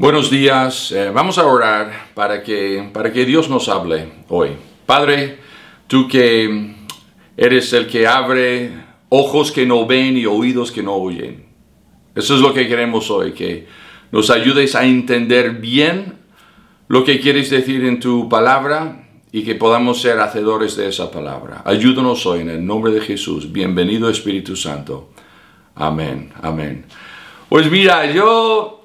Buenos días, eh, vamos a orar para que, para que Dios nos hable hoy. Padre, tú que eres el que abre ojos que no ven y oídos que no oyen. Eso es lo que queremos hoy, que nos ayudes a entender bien lo que quieres decir en tu palabra y que podamos ser hacedores de esa palabra. Ayúdanos hoy en el nombre de Jesús. Bienvenido Espíritu Santo. Amén, amén. Pues mira, yo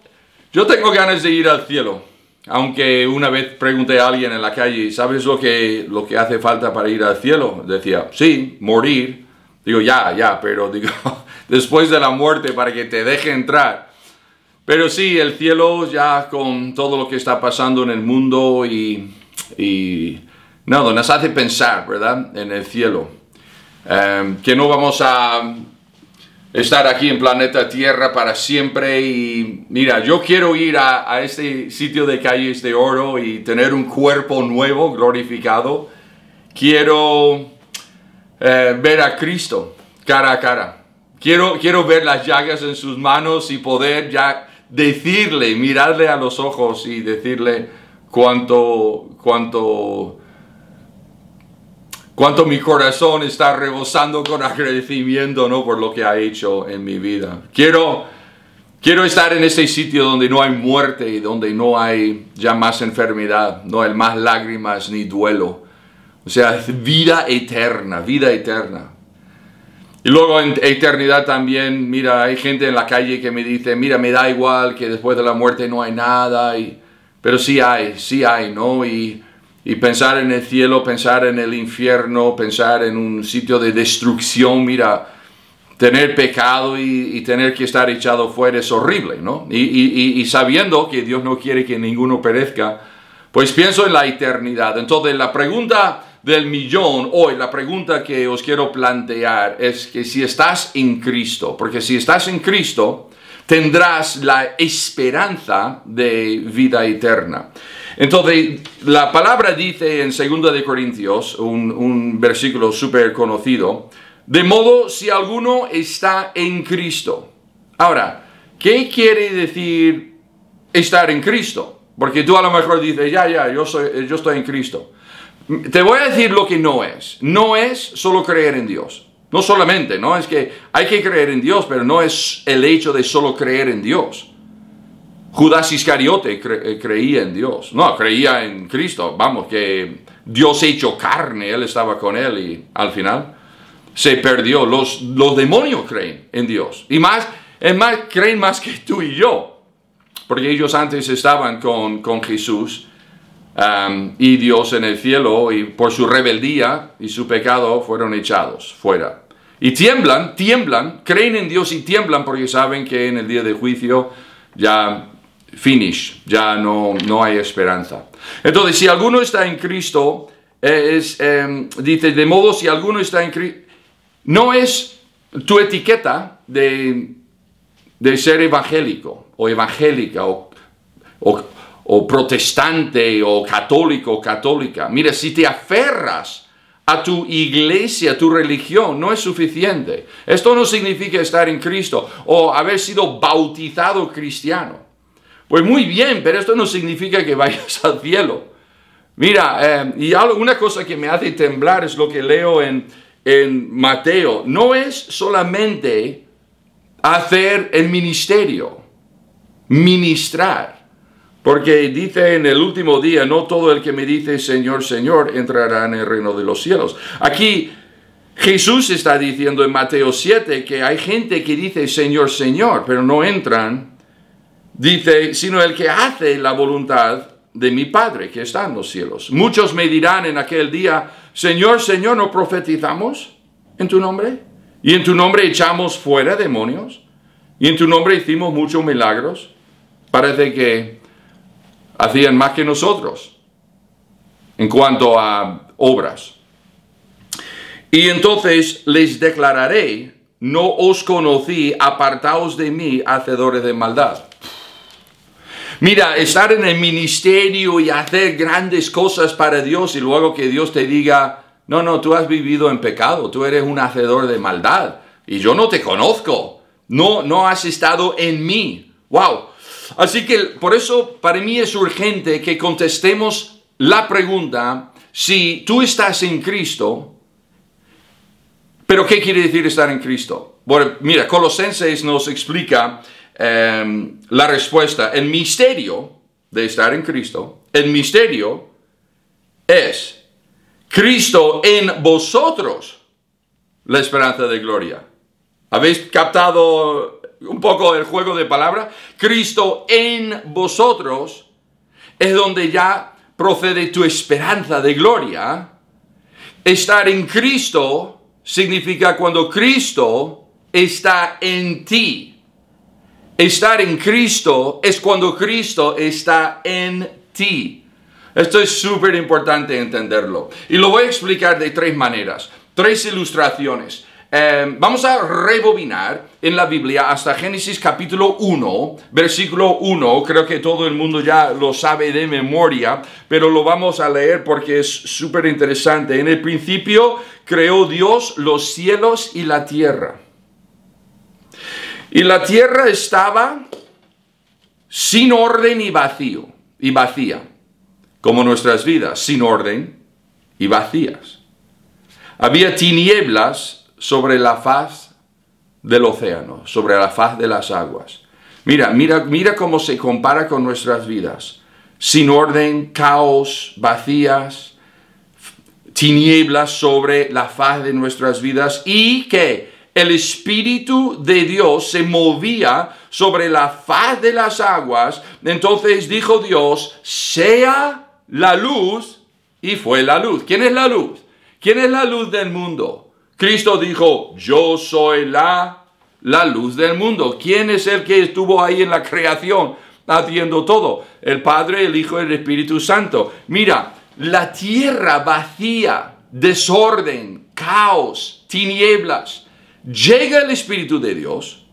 yo tengo ganas de ir al cielo, aunque una vez pregunté a alguien en la calle, ¿sabes lo que, lo que hace falta para ir al cielo? Decía, sí, morir. Digo, ya, ya, pero digo, después de la muerte para que te deje entrar. Pero sí, el cielo ya con todo lo que está pasando en el mundo y, y no, nos hace pensar, ¿verdad? En el cielo. Em, que no vamos a estar aquí en planeta Tierra para siempre y mira, yo quiero ir a, este sitio de calles de oro y tener un cuerpo nuevo, glorificado. Quiero eh, ver a Cristo cara a cara. Quiero, quiero ver las llagas en sus manos y poder ya decirle, mirarle a los ojos y decirle cuánto, cuánto cuánto mi corazón está rebosando con agradecimiento ¿no? por lo que ha hecho en mi vida. Quiero, quiero estar en ese sitio donde no hay muerte y donde no hay ya más enfermedad, no hay más lágrimas ni duelo. O sea, vida eterna, vida eterna. Y luego en eternidad también, mira, hay gente en la calle que me dice, mira, me da igual que después de la muerte no hay nada, y, pero sí hay, sí hay, ¿no? Y y pensar en el cielo, pensar en el infierno, pensar en un sitio de destrucción, mira, tener pecado y, tener que estar echado fuera es horrible, ¿no? Y, y, sabiendo que Dios no quiere que ninguno perezca, pues pienso en la eternidad. Entonces la pregunta del millón hoy, la pregunta que os quiero plantear es que si estás en Cristo, porque si estás en Cristo, tendrás la esperanza de vida eterna. Entonces, la palabra dice en 2 de Corintios, un, versículo súper conocido, de modo si alguno está en Cristo. Ahora, ¿qué quiere decir estar en Cristo? Porque tú a lo mejor dices, ya, ya, yo, soy, yo estoy en Cristo. Te voy a decir lo que no es. No es solo creer en Dios. No solamente, ¿no? Es que hay que creer en Dios, pero no es el hecho de solo creer en Dios. Judas Iscariote eh, creía en Dios, no, creía en Cristo, vamos, que Dios hecho carne, Él estaba con Él y al final se perdió. Los, los demonios creen en Dios y más, es más, creen más que tú y yo, porque ellos antes estaban con, con Jesús y Dios en el cielo y por su rebeldía y su pecado fueron echados fuera. Y tiemblan, tiemblan, creen en Dios y tiemblan porque saben que en el día de juicio ya finish, ya no, no hay esperanza. Entonces, si alguno está en Cristo, eh, es, em, dice, de modo si alguno está en Cristo, no es tu etiqueta de, de ser evangélico o evangélica o, o, protestante o católico o católica. Mira, si te aferras a tu iglesia, a tu religión, no es suficiente. Esto no significa estar en Cristo o haber sido bautizado cristiano. Pues muy bien, pero esto no significa que vayas al cielo. Mira, eh, y una cosa que me hace temblar es lo que leo en, en Mateo. No es solamente hacer el ministerio, ministrar. Porque dice en el último día, no todo el que me dice Señor, Señor entrará en el reino de los cielos. Aquí Jesús está diciendo en Mateo 7 que hay gente que dice Señor, Señor, pero no entran Dice, sino el que hace la voluntad de mi Padre que está en los cielos. Muchos me dirán en aquel día, Señor, Señor, ¿no profetizamos en tu nombre? Y en tu nombre echamos fuera demonios. Y en tu nombre hicimos muchos milagros. Parece que hacían más que nosotros en cuanto a obras. Y entonces les declararé, no os conocí, apartaos de mí, hacedores de maldad. Mira, estar en el ministerio y hacer grandes cosas para Dios y luego que Dios te diga, no, no, tú has vivido en pecado, tú eres un hacedor de maldad y yo no te conozco, no, no has estado en mí. ¡Wow! Así que por eso para mí es urgente que contestemos la pregunta, si tú estás en Cristo, pero ¿qué quiere decir estar en Cristo? Bueno, mira, Colosenses nos explica em, la respuesta. El misterio de estar en Cristo, el misterio es Cristo en vosotros, la esperanza de gloria. ¿Habéis captado un poco el juego de palabras? Cristo en vosotros es donde ya procede tu esperanza de gloria. Estar en Cristo significa cuando Cristo está en ti. Estar en Cristo es cuando Cristo está en ti. Esto es súper importante entenderlo. Y lo voy a explicar de tres maneras, tres ilustraciones. Em, vamos a rebobinar en la Biblia hasta Génesis capítulo 1, versículo 1. Creo que todo el mundo ya lo sabe de memoria, pero lo vamos a leer porque es súper interesante. En el principio creó Dios los cielos y la tierra. Y la tierra estaba sin orden y vacío, y vacía, como nuestras vidas, sin orden y vacías. Había tinieblas sobre la faz del océano, sobre la faz de las aguas. Mira, mira, mira cómo se compara con nuestras vidas. Sin orden, caos, vacías, tinieblas sobre la faz de nuestras vidas y que el Espíritu de Dios se movía sobre la faz de las aguas. Entonces dijo Dios, sea la luz y fue la luz. ¿Quién es la luz? ¿Quién es la luz del mundo? Cristo dijo, yo soy la, la luz del mundo. ¿Quién es el que estuvo ahí en la creación haciendo todo? El Padre, el Hijo y el Espíritu Santo. Mira, la tierra vacía, desorden, caos, tinieblas. Llega el Espíritu de Dios.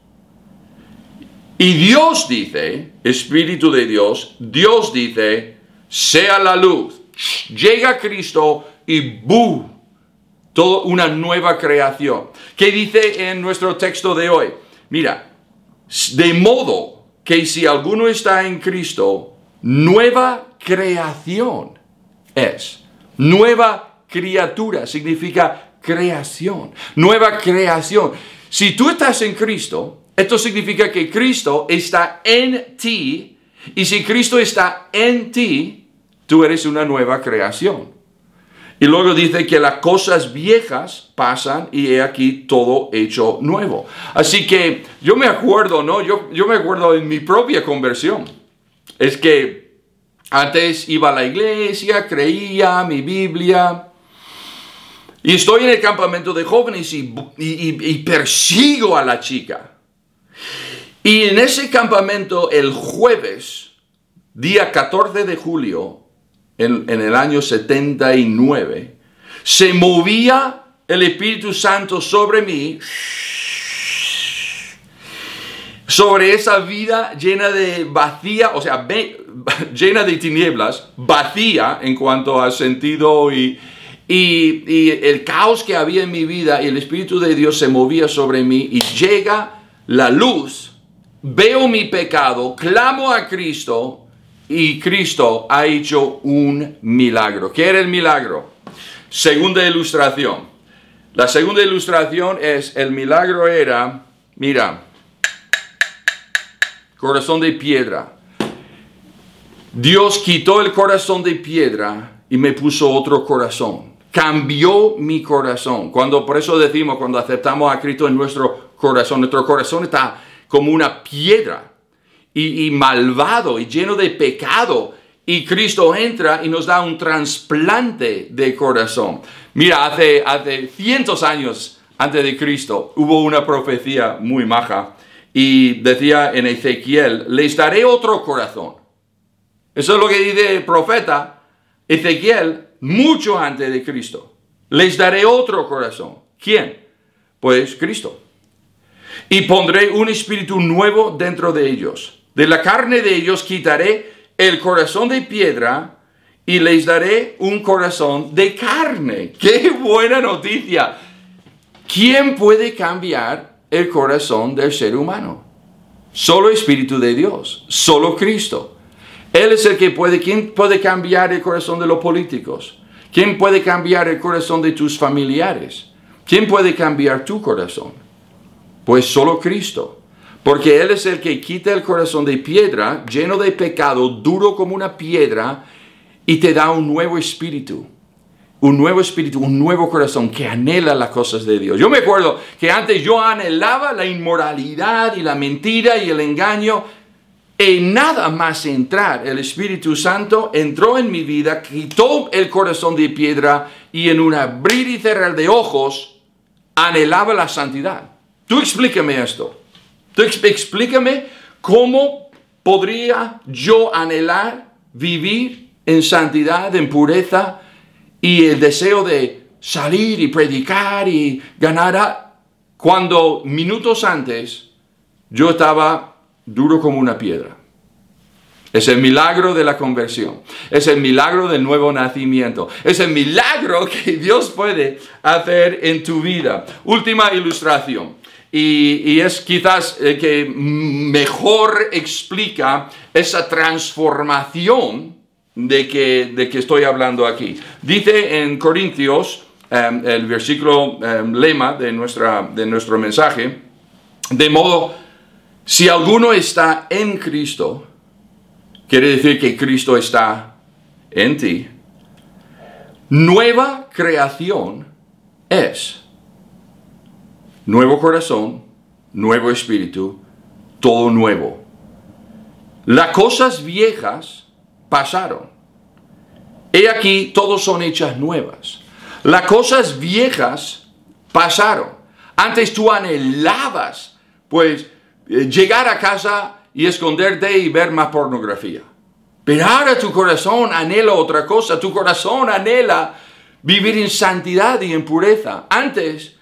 Y Dios dice, Espíritu de Dios, Dios dice, sea la luz. Llega Cristo y ¡bu! toda una nueva creación. ¿Qué dice en nuestro texto de hoy? Mira, de modo que si alguno está en Cristo, nueva creación es. Nueva criatura significa creación. Nueva creación. Si tú estás en Cristo, esto significa que Cristo está en ti. Y si Cristo está en ti, tú eres una nueva creación. Y luego dice que las cosas viejas pasan y he aquí todo hecho nuevo. Así que yo me acuerdo, ¿no? Yo, yo me acuerdo en mi propia conversión. Es que antes iba a la iglesia, creía mi Biblia. Y estoy en el campamento de jóvenes y, persigo a la chica. Y en ese campamento el jueves, día 14 de julio, en, el año 79, se movía el Espíritu Santo sobre mí, sobre esa vida llena de vacía, o sea, llena de tinieblas, vacía en cuanto a sentido y, y, el caos que había en mi vida y el Espíritu de Dios se movía sobre mí y llega la luz, veo mi pecado, clamo a Cristo y Cristo ha hecho un milagro. ¿Qué era el milagro? Segunda ilustración. La segunda ilustración es, el milagro era, mira, corazón de piedra. Dios quitó el corazón de piedra y me puso otro corazón. Cambió mi corazón. Cuando por eso decimos, cuando aceptamos a Cristo en nuestro corazón, nuestro corazón está como una piedra y, malvado y lleno de pecado. Y Cristo entra y nos da un trasplante de corazón. Mira, hace, hace cientos años antes de Cristo hubo una profecía muy maja y decía en Ezequiel, les daré otro corazón. Eso es lo que dice el profeta Ezequiel mucho antes de Cristo. Les daré otro corazón. ¿Quién? Pues Cristo. Y pondré un espíritu nuevo dentro de ellos de la carne de ellos quitaré el corazón de piedra y les daré un corazón de carne. ¡Qué buena noticia! ¿Quién puede cambiar el corazón del ser humano? Solo Espíritu de Dios, solo Cristo. Él es el que puede, ¿quién puede cambiar el corazón de los políticos? ¿Quién puede cambiar el corazón de tus familiares? ¿Quién puede cambiar tu corazón? Pues solo Cristo. Porque Él es el que quita el corazón de piedra, lleno de pecado, duro como una piedra, y te da un nuevo espíritu. Un nuevo espíritu, un nuevo corazón que anhela las cosas de Dios. Yo me acuerdo que antes yo anhelaba la inmoralidad y la mentira y el engaño. Y nada más entrar, el Espíritu Santo entró en mi vida, quitó el corazón de piedra y en un abrir y cerrar de ojos anhelaba la santidad. Tú explícame esto. Tú explícame cómo podría yo anhelar vivir en santidad, en pureza y el deseo de salir y predicar y ganar a... cuando minutos antes yo estaba duro como una piedra. Es el milagro de la conversión. Es el milagro del nuevo nacimiento. Es el milagro que Dios puede hacer en tu vida. Última ilustración. Y, es quizás el que mejor explica esa transformación de que, de que estoy hablando aquí. Dice en Corintios, em, el versículo em, lema de, nuestra, de nuestro mensaje, de modo, si alguno está en Cristo, quiere decir que Cristo está en ti, nueva creación es nuevo corazón, nuevo espíritu, todo nuevo. Las cosas viejas pasaron. He aquí, todos son hechas nuevas. Las cosas viejas pasaron. Antes tú anhelabas, pues, llegar a casa y esconderte y ver más pornografía. Pero ahora tu corazón anhela otra cosa. Tu corazón anhela vivir en santidad y en pureza. Antes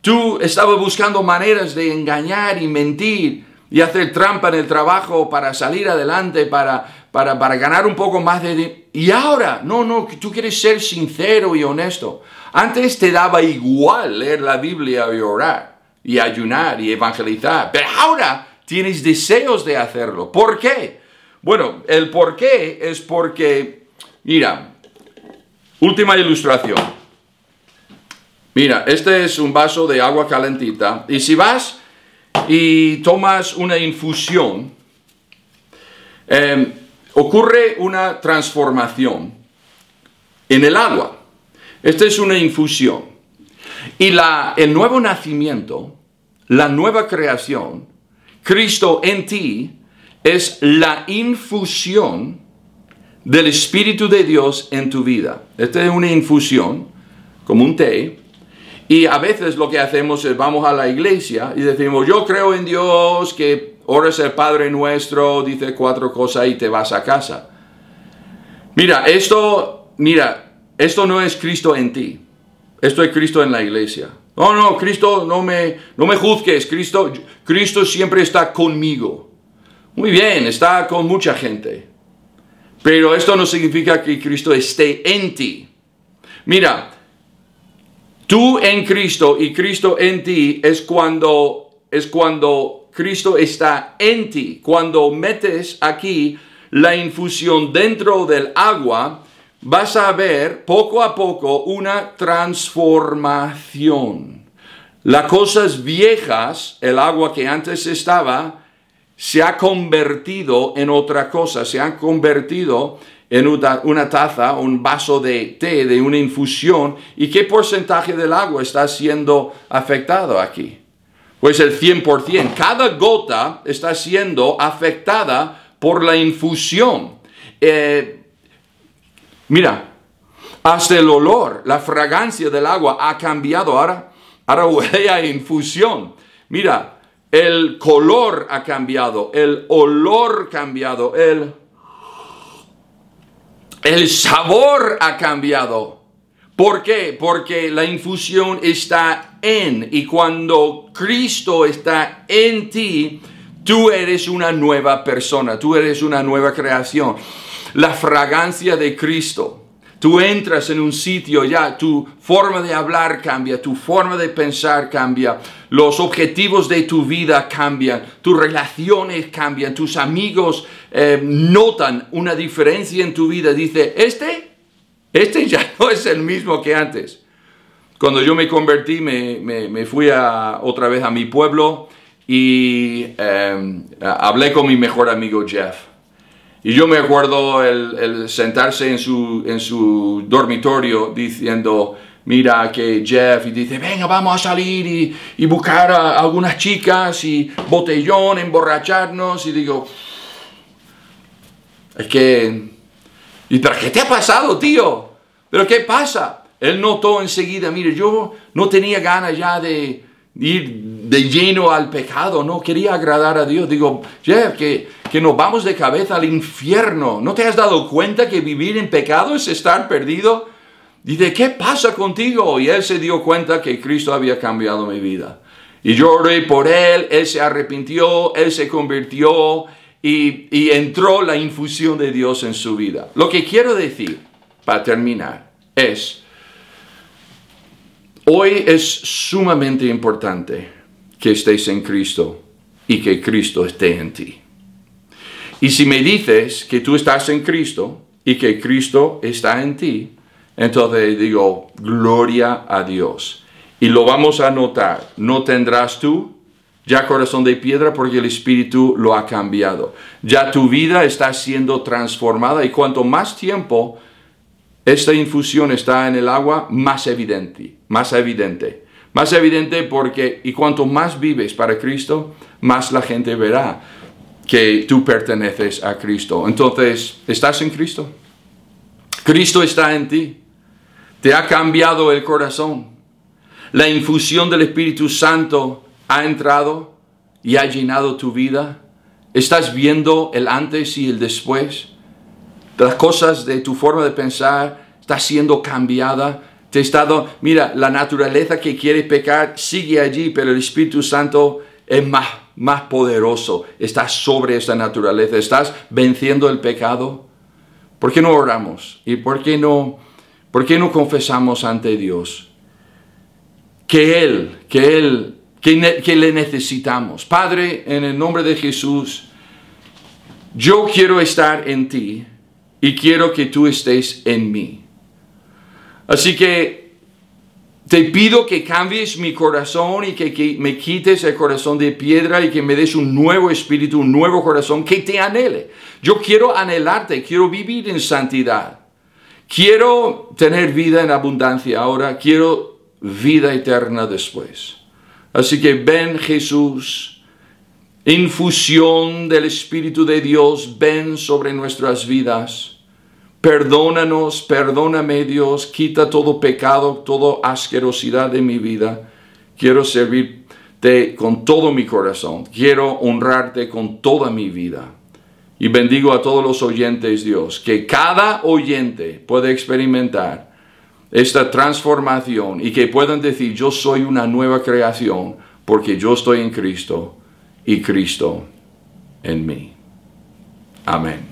tú estabas buscando maneras de engañar y mentir y hacer trampa en el trabajo para salir adelante, para, para, para ganar un poco más de... Y ahora, no, no, tú quieres ser sincero y honesto. Antes te daba igual leer la Biblia y orar y ayunar y evangelizar, pero ahora tienes deseos de hacerlo. ¿Por qué? Bueno, el por qué es porque, mira, última ilustración. Mira, este es un vaso de agua calentita y si vas y tomas una infusión, em, ocurre una transformación en el agua. Esta es una infusión. Y la, el nuevo nacimiento, la nueva creación, Cristo en ti, es la infusión del Espíritu de Dios en tu vida. Esta es una infusión, como un té, y a veces lo que hacemos es vamos a la iglesia y decimos, yo creo en Dios, que ores el Padre nuestro, dice cuatro cosas y te vas a casa. Mira, esto, mira, esto no es Cristo en ti. Esto es Cristo en la iglesia. No, no, Cristo, no me, no me juzgues. Cristo, Cristo siempre está conmigo. Muy bien, está con mucha gente. Pero esto no significa que Cristo esté en ti. Mira, Tú en Cristo y Cristo en ti es cuando es cuando Cristo está en ti. Cuando metes aquí la infusión dentro del agua, vas a ver poco a poco una transformación. Las cosas viejas, el agua que antes estaba, se ha convertido en otra cosa, se ha convertido en una, taza, un vaso de té, de una infusión, ¿y qué porcentaje del agua está siendo afectado aquí? Pues el 100%. Cada gota está siendo afectada por la infusión. Eh, mira, hasta el olor, la fragancia del agua ha cambiado. Ahora, ahora huele a infusión. Mira, el color ha cambiado, el olor cambiado, el el sabor ha cambiado. ¿Por qué? Porque la infusión está en y cuando Cristo está en ti, tú eres una nueva persona, tú eres una nueva creación. La fragancia de Cristo tú entras en un sitio, ya tu forma de hablar cambia, tu forma de pensar cambia, los objetivos de tu vida cambian, tus relaciones cambian, tus amigos eh, notan una diferencia en tu vida. Dice, este, este ya no es el mismo que antes. Cuando yo me convertí, me, fui a, otra vez a mi pueblo y eh, hablé con mi mejor amigo Jeff. Y yo me acuerdo el, sentarse en su, en su dormitorio diciendo, mira que Jeff y dice, venga, vamos a salir y, buscar a algunas chicas y botellón, emborracharnos. Y digo, es que, ¿y pero qué te ha pasado, tío? ¿Pero qué pasa? Él notó enseguida, mire, yo no tenía ganas ya de ir de lleno al pecado, no quería agradar a Dios. Digo, Jeff, que, que nos vamos de cabeza al infierno. ¿No te has dado cuenta que vivir en pecado es estar perdido? Dice, ¿qué pasa contigo? Y él se dio cuenta que Cristo había cambiado mi vida. Y yo por él, él se arrepintió, él se convirtió y, y entró la infusión de Dios en su vida. Lo que quiero decir, para terminar, es, hoy es sumamente importante que estés en Cristo y que Cristo esté en ti. Y si me dices que tú estás en Cristo y que Cristo está en ti, entonces digo, gloria a Dios. Y lo vamos a notar, no tendrás tú ya corazón de piedra porque el Espíritu lo ha cambiado. Ya tu vida está siendo transformada y cuanto más tiempo esta infusión está en el agua, más evidente, más evidente. Más evidente porque, y cuanto más vives para Cristo, más la gente verá que tú perteneces a Cristo. Entonces, ¿estás en Cristo? Cristo está en ti. Te ha cambiado el corazón. La infusión del Espíritu Santo ha entrado y ha llenado tu vida. Estás viendo el antes y el después. Las cosas de tu forma de pensar está siendo cambiada te he estado, mira, la naturaleza que quiere pecar sigue allí, pero el Espíritu Santo es más, más poderoso, está sobre esa naturaleza, estás venciendo el pecado. ¿Por qué no oramos? ¿Y por qué no, por qué no confesamos ante Dios que Él, que Él, que le necesitamos? Padre, en el nombre de Jesús, yo quiero estar en ti y quiero que tú estés en mí. Así que te pido que cambies mi corazón y que, me quites el corazón de piedra y que me des un nuevo espíritu, un nuevo corazón que te anhele. Yo quiero anhelarte, quiero vivir en santidad. Quiero tener vida en abundancia ahora, quiero vida eterna después. Así que ven Jesús, infusión del Espíritu de Dios, ven sobre nuestras vidas. Perdónanos, perdóname Dios, quita todo pecado, toda asquerosidad de mi vida. Quiero servirte con todo mi corazón, quiero honrarte con toda mi vida. Y bendigo a todos los oyentes, Dios, que cada oyente pueda experimentar esta transformación y que puedan decir, yo soy una nueva creación porque yo estoy en Cristo y Cristo en mí. Amén.